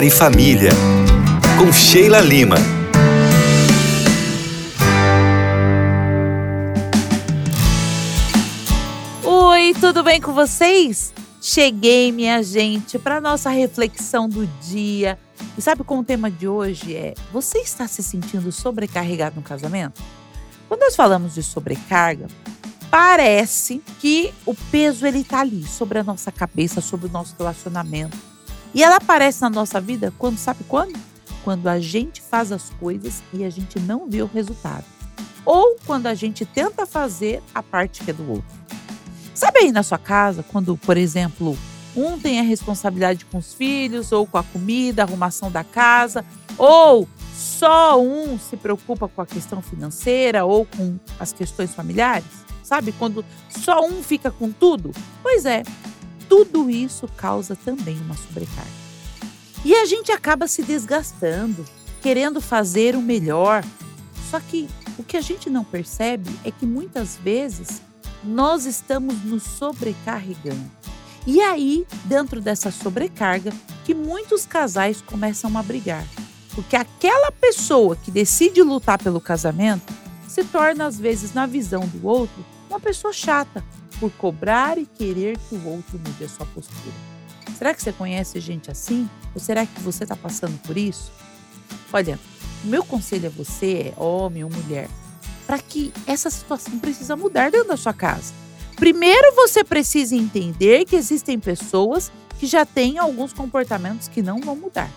E Família, com Sheila Lima. Oi, tudo bem com vocês? Cheguei, minha gente, para nossa reflexão do dia. E sabe como o tema de hoje é: você está se sentindo sobrecarregado no casamento? Quando nós falamos de sobrecarga, parece que o peso ele tá ali sobre a nossa cabeça, sobre o nosso relacionamento. E ela aparece na nossa vida quando sabe quando? Quando a gente faz as coisas e a gente não vê o resultado. Ou quando a gente tenta fazer a parte que é do outro. Sabe aí na sua casa, quando, por exemplo, um tem a responsabilidade com os filhos, ou com a comida, a arrumação da casa, ou só um se preocupa com a questão financeira ou com as questões familiares? Sabe? Quando só um fica com tudo? Pois é, tudo isso causa também uma sobrecarga. E a gente acaba se desgastando, querendo fazer o melhor. Só que o que a gente não percebe é que muitas vezes nós estamos nos sobrecarregando. E aí, dentro dessa sobrecarga, que muitos casais começam a brigar. Porque aquela pessoa que decide lutar pelo casamento se torna, às vezes, na visão do outro, uma pessoa chata, por cobrar e querer que o outro mude a sua postura. Será que você conhece gente assim? Ou será que você está passando por isso? Olha, o meu conselho a você, homem ou mulher, para que essa situação precisa mudar dentro da sua casa. Primeiro, você precisa entender que existem pessoas que já têm alguns comportamentos que não vão mudar,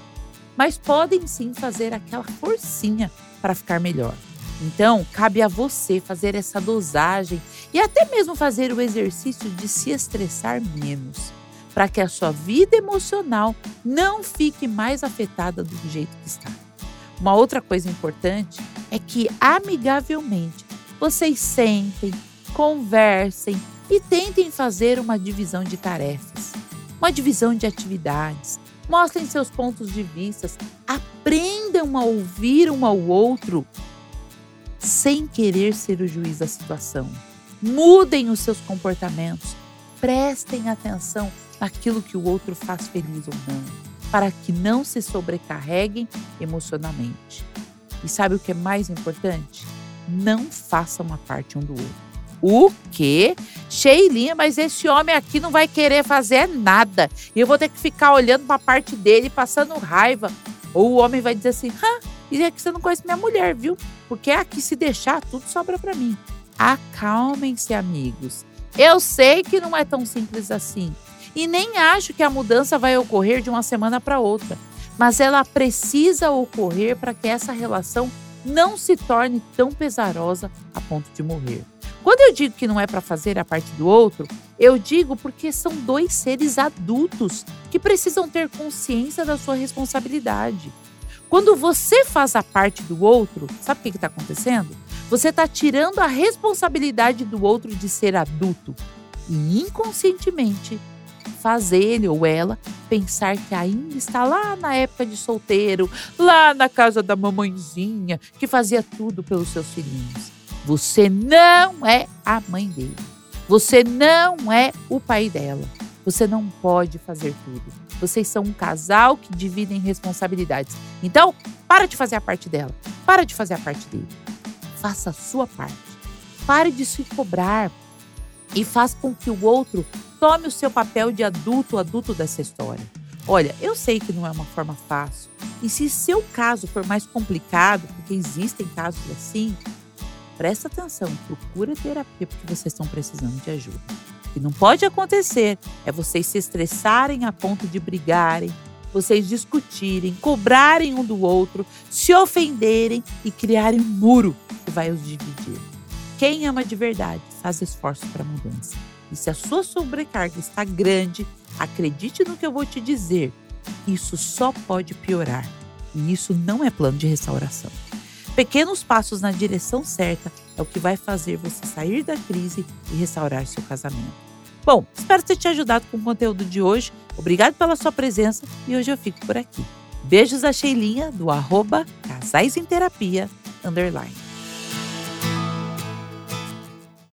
mas podem sim fazer aquela forcinha para ficar melhor. Então, cabe a você fazer essa dosagem e até mesmo fazer o exercício de se estressar menos, para que a sua vida emocional não fique mais afetada do jeito que está. Uma outra coisa importante é que, amigavelmente, vocês sentem, conversem e tentem fazer uma divisão de tarefas, uma divisão de atividades. Mostrem seus pontos de vista, aprendam a ouvir um ao outro sem querer ser o juiz da situação. Mudem os seus comportamentos, prestem atenção naquilo que o outro faz feliz ou não, para que não se sobrecarreguem emocionalmente. E sabe o que é mais importante? Não façam uma parte um do outro. O quê? Sheilinha, mas esse homem aqui não vai querer fazer nada. E eu vou ter que ficar olhando para a parte dele, passando raiva. Ou o homem vai dizer assim: Hã, e é que você não conhece minha mulher, viu? Porque aqui, se deixar, tudo sobra para mim. Acalmem-se, amigos. Eu sei que não é tão simples assim. E nem acho que a mudança vai ocorrer de uma semana para outra. Mas ela precisa ocorrer para que essa relação não se torne tão pesarosa a ponto de morrer. Quando eu digo que não é para fazer a parte do outro, eu digo porque são dois seres adultos que precisam ter consciência da sua responsabilidade. Quando você faz a parte do outro, sabe o que está acontecendo? Você está tirando a responsabilidade do outro de ser adulto e inconscientemente faz ele ou ela pensar que ainda está lá na época de solteiro, lá na casa da mamãezinha, que fazia tudo pelos seus filhinhos. Você não é a mãe dele. Você não é o pai dela. Você não pode fazer tudo. Vocês são um casal que dividem responsabilidades. Então, para de fazer a parte dela. Para de fazer a parte dele. Faça a sua parte. Pare de se cobrar e faz com que o outro tome o seu papel de adulto, adulto dessa história. Olha, eu sei que não é uma forma fácil. E se seu caso for mais complicado, porque existem casos assim, presta atenção, procura terapia porque vocês estão precisando de ajuda que não pode acontecer é vocês se estressarem a ponto de brigarem, vocês discutirem, cobrarem um do outro, se ofenderem e criarem um muro que vai os dividir. Quem ama de verdade faz esforço para mudança. E se a sua sobrecarga está grande, acredite no que eu vou te dizer. Isso só pode piorar. E isso não é plano de restauração. Pequenos passos na direção certa é o que vai fazer você sair da crise e restaurar seu casamento. Bom, espero ter te ajudado com o conteúdo de hoje. Obrigado pela sua presença e hoje eu fico por aqui. Beijos da Sheilinha do arroba Casais em Terapia, underline.